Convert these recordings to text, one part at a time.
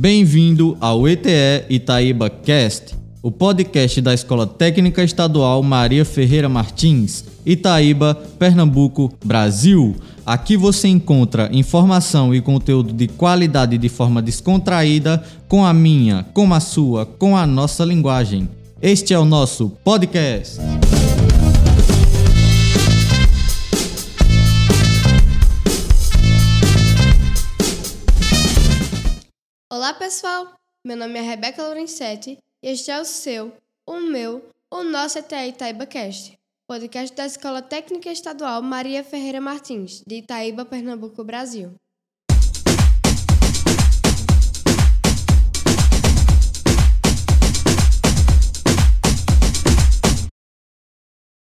Bem-vindo ao ETE Itaíba Cast, o podcast da Escola Técnica Estadual Maria Ferreira Martins, Itaíba, Pernambuco, Brasil. Aqui você encontra informação e conteúdo de qualidade de forma descontraída, com a minha, com a sua, com a nossa linguagem. Este é o nosso podcast. Olá pessoal, meu nome é Rebeca Lorenzetti e este é o seu, o meu, o nosso ETE Itaíba Cast, podcast da Escola Técnica Estadual Maria Ferreira Martins, de Itaíba, Pernambuco, Brasil.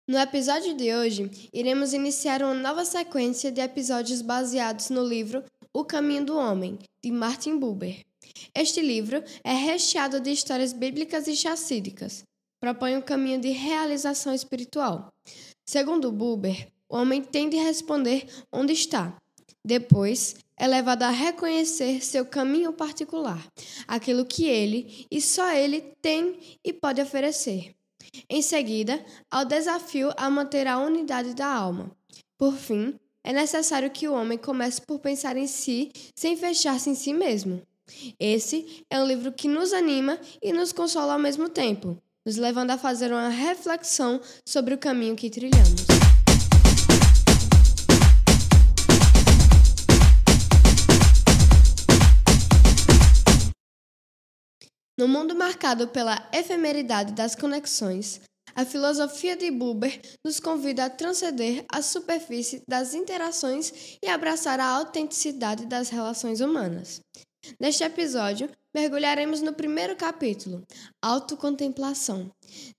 No episódio de hoje, iremos iniciar uma nova sequência de episódios baseados no livro O Caminho do Homem, de Martin Buber. Este livro é recheado de histórias bíblicas e chacídicas. Propõe um caminho de realização espiritual. Segundo Buber, o homem tem de responder onde está. Depois, é levado a reconhecer seu caminho particular, aquilo que ele e só ele tem e pode oferecer. Em seguida, ao desafio a manter a unidade da alma. Por fim, é necessário que o homem comece por pensar em si sem fechar-se em si mesmo. Esse é um livro que nos anima e nos consola ao mesmo tempo, nos levando a fazer uma reflexão sobre o caminho que trilhamos. No mundo marcado pela efemeridade das conexões, a filosofia de Buber nos convida a transcender a superfície das interações e abraçar a autenticidade das relações humanas. Neste episódio, mergulharemos no primeiro capítulo, Autocontemplação,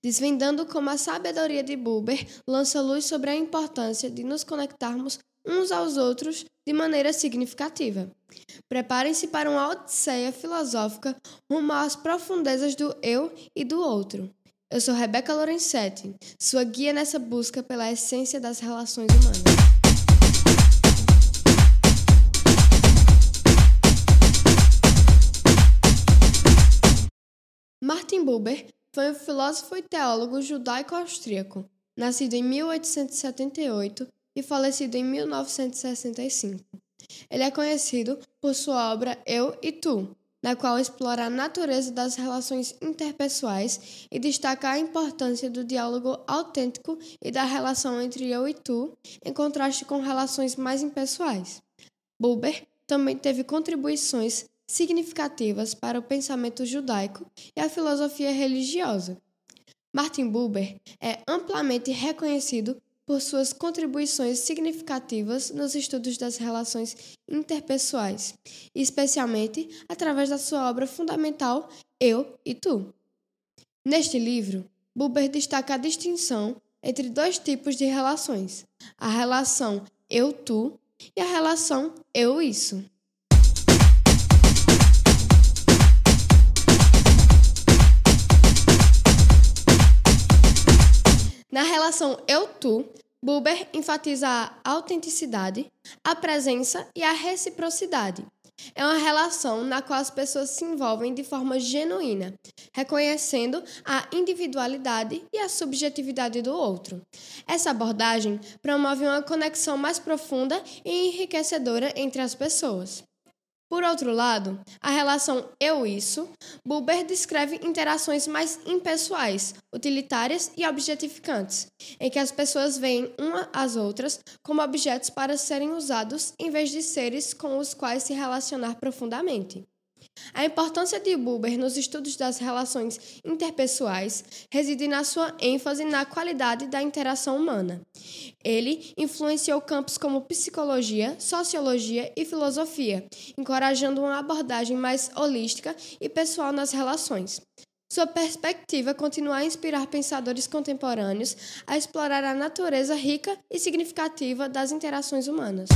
desvendando como a sabedoria de Buber lança luz sobre a importância de nos conectarmos uns aos outros de maneira significativa. Preparem-se para uma odisseia filosófica rumo às profundezas do eu e do outro. Eu sou Rebeca Lorenzetti, sua guia nessa busca pela essência das relações humanas. Martin Buber foi um filósofo e teólogo judaico-austríaco, nascido em 1878 e falecido em 1965. Ele é conhecido por sua obra Eu e Tu, na qual explora a natureza das relações interpessoais e destaca a importância do diálogo autêntico e da relação entre eu e tu, em contraste com relações mais impessoais. Buber também teve contribuições significativas para o pensamento judaico e a filosofia religiosa. Martin Buber é amplamente reconhecido por suas contribuições significativas nos estudos das relações interpessoais, especialmente através da sua obra fundamental Eu e Tu. Neste livro, Buber destaca a distinção entre dois tipos de relações: a relação eu-tu e a relação eu-isso. Na relação eu-tu, Buber enfatiza a autenticidade, a presença e a reciprocidade. É uma relação na qual as pessoas se envolvem de forma genuína, reconhecendo a individualidade e a subjetividade do outro. Essa abordagem promove uma conexão mais profunda e enriquecedora entre as pessoas. Por outro lado, a relação eu-isso, Buber descreve interações mais impessoais, utilitárias e objetificantes, em que as pessoas veem uma às outras como objetos para serem usados em vez de seres com os quais se relacionar profundamente. A importância de Buber nos estudos das relações interpessoais reside na sua ênfase na qualidade da interação humana. Ele influenciou campos como psicologia, sociologia e filosofia, encorajando uma abordagem mais holística e pessoal nas relações. Sua perspectiva continua a inspirar pensadores contemporâneos a explorar a natureza rica e significativa das interações humanas.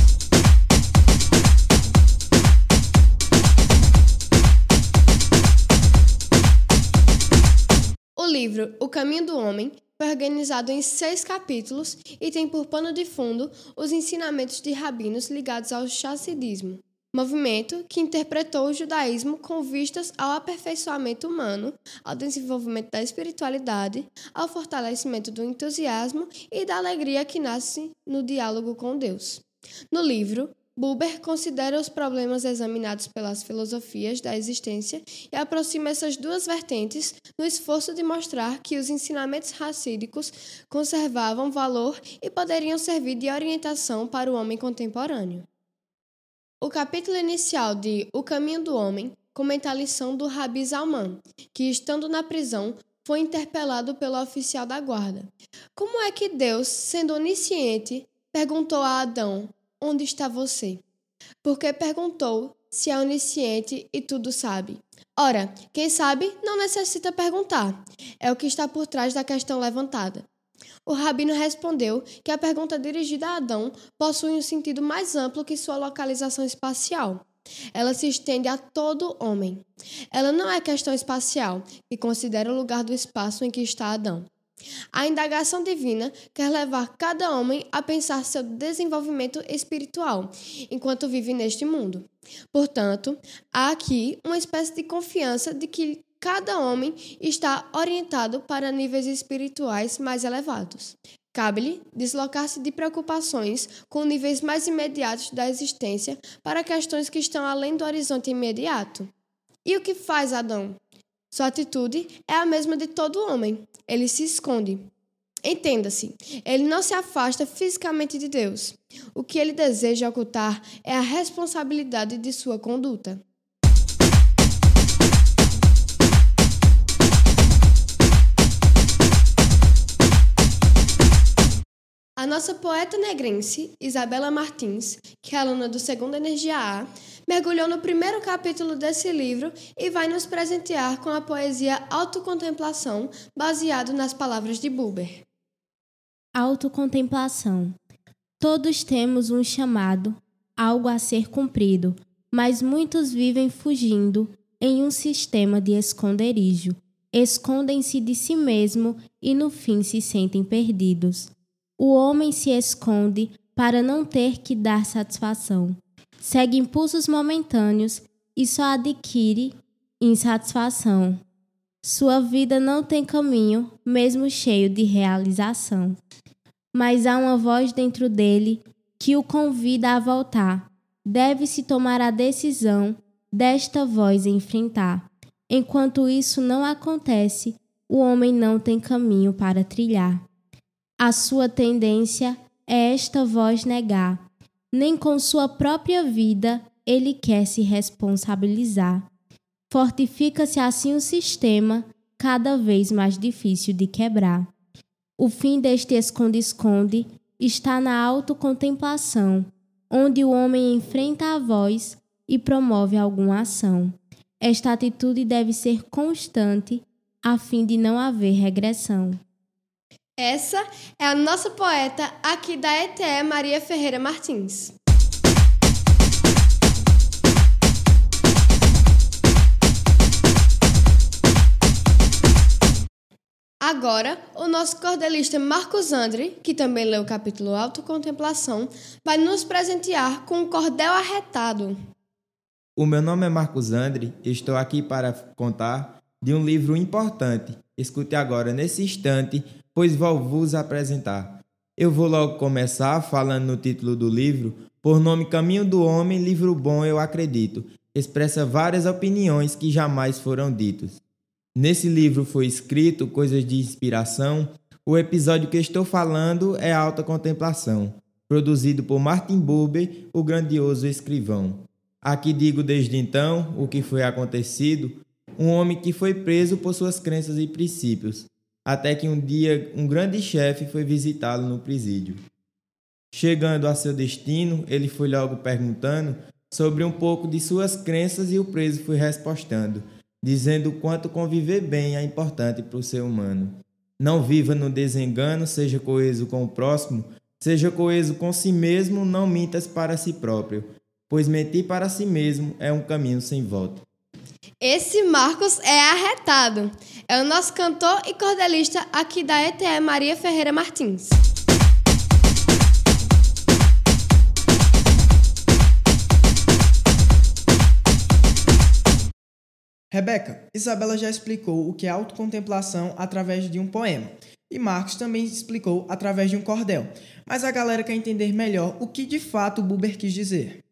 O livro O Caminho do Homem foi organizado em seis capítulos e tem por pano de fundo os ensinamentos de rabinos ligados ao chassidismo. movimento que interpretou o judaísmo com vistas ao aperfeiçoamento humano, ao desenvolvimento da espiritualidade, ao fortalecimento do entusiasmo e da alegria que nasce no diálogo com Deus. No livro, Buber considera os problemas examinados pelas filosofias da existência e aproxima essas duas vertentes no esforço de mostrar que os ensinamentos racídicos conservavam valor e poderiam servir de orientação para o homem contemporâneo. O capítulo inicial de O Caminho do Homem comenta a lição do Rabi Zalman, que, estando na prisão, foi interpelado pelo oficial da guarda. Como é que Deus, sendo onisciente, perguntou a Adão Onde está você? Porque perguntou se é onisciente e tudo sabe. Ora, quem sabe não necessita perguntar. É o que está por trás da questão levantada. O rabino respondeu que a pergunta dirigida a Adão possui um sentido mais amplo que sua localização espacial. Ela se estende a todo homem. Ela não é questão espacial, que considera o lugar do espaço em que está Adão. A indagação divina quer levar cada homem a pensar seu desenvolvimento espiritual enquanto vive neste mundo. Portanto, há aqui uma espécie de confiança de que cada homem está orientado para níveis espirituais mais elevados. Cabe-lhe deslocar-se de preocupações com níveis mais imediatos da existência para questões que estão além do horizonte imediato. E o que faz Adão? Sua atitude é a mesma de todo homem. Ele se esconde. Entenda-se, ele não se afasta fisicamente de Deus. O que ele deseja ocultar é a responsabilidade de sua conduta. A nossa poeta negrense, Isabela Martins, que é aluna do segundo Energia A, mergulhou no primeiro capítulo desse livro e vai nos presentear com a poesia Autocontemplação, baseado nas palavras de Buber. Autocontemplação. Todos temos um chamado, algo a ser cumprido, mas muitos vivem fugindo em um sistema de esconderijo. Escondem-se de si mesmo e no fim se sentem perdidos. O homem se esconde para não ter que dar satisfação segue impulsos momentâneos e só adquire insatisfação. Sua vida não tem caminho, mesmo cheio de realização. Mas há uma voz dentro dele que o convida a voltar. Deve-se tomar a decisão desta voz enfrentar. Enquanto isso não acontece, o homem não tem caminho para trilhar. A sua tendência é esta voz negar nem com sua própria vida ele quer se responsabilizar. Fortifica-se assim o sistema, cada vez mais difícil de quebrar. O fim deste esconde-esconde está na autocontemplação, onde o homem enfrenta a voz e promove alguma ação. Esta atitude deve ser constante, a fim de não haver regressão. Essa é a nossa poeta aqui da ETE Maria Ferreira Martins. Agora, o nosso cordelista Marcos Andre, que também leu o capítulo Autocontemplação, vai nos presentear com um cordel arretado. O meu nome é Marcos Andre estou aqui para contar de um livro importante. Escute agora, nesse instante, pois vou vos apresentar. Eu vou logo começar falando no título do livro, por nome Caminho do Homem, livro bom, eu acredito. Expressa várias opiniões que jamais foram ditas. Nesse livro foi escrito coisas de inspiração. O episódio que estou falando é Alta Contemplação, produzido por Martin Buber, o grandioso escrivão. Aqui digo desde então o que foi acontecido, um homem que foi preso por suas crenças e princípios, até que um dia um grande chefe foi visitá-lo no presídio. Chegando a seu destino, ele foi logo perguntando sobre um pouco de suas crenças e o preso foi respostando, dizendo o quanto conviver bem é importante para o ser humano. Não viva no desengano, seja coeso com o próximo, seja coeso com si mesmo, não mintas para si próprio, pois mentir para si mesmo é um caminho sem volta. Esse Marcos é arretado. É o nosso cantor e cordelista aqui da ETE Maria Ferreira Martins. Rebeca, Isabela já explicou o que é autocontemplação através de um poema. E Marcos também explicou através de um cordel. Mas a galera quer entender melhor o que de fato o Buber quis dizer.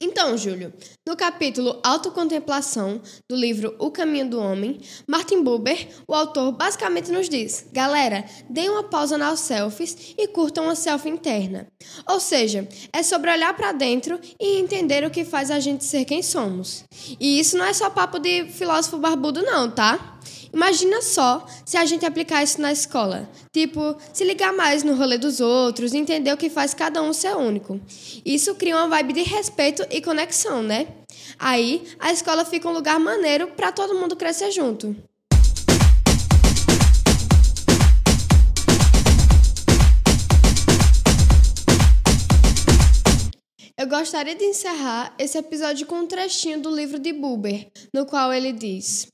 Então, Júlio, no capítulo Autocontemplação do livro O Caminho do Homem, Martin Buber, o autor, basicamente nos diz: galera, deem uma pausa nas selfies e curtam uma selfie interna. Ou seja, é sobre olhar para dentro e entender o que faz a gente ser quem somos. E isso não é só papo de filósofo barbudo, não, tá? Imagina só se a gente aplicar isso na escola. Tipo, se ligar mais no rolê dos outros, entender o que faz cada um ser único. Isso cria uma vibe de respeito e conexão, né? Aí, a escola fica um lugar maneiro para todo mundo crescer junto. Eu gostaria de encerrar esse episódio com um trechinho do livro de Buber, no qual ele diz: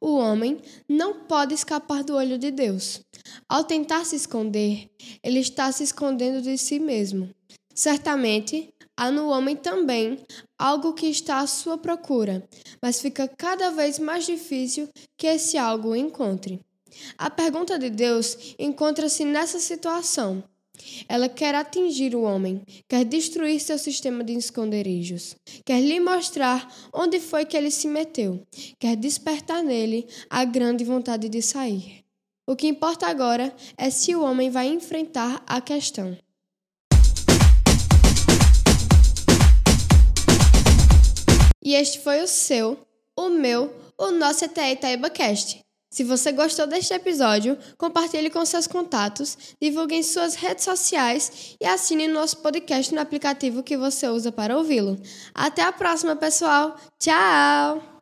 O homem não pode escapar do olho de Deus. Ao tentar se esconder, ele está se escondendo de si mesmo. Certamente, há no homem também algo que está à sua procura, mas fica cada vez mais difícil que esse algo o encontre. A pergunta de Deus encontra-se nessa situação. Ela quer atingir o homem, quer destruir seu sistema de esconderijos, quer lhe mostrar onde foi que ele se meteu, quer despertar nele a grande vontade de sair. O que importa agora é se o homem vai enfrentar a questão. E este foi o seu, o meu, o nosso ETE Itaíba Cast. Se você gostou deste episódio, compartilhe com seus contatos, divulgue em suas redes sociais e assine nosso podcast no aplicativo que você usa para ouvi-lo. Até a próxima, pessoal! Tchau!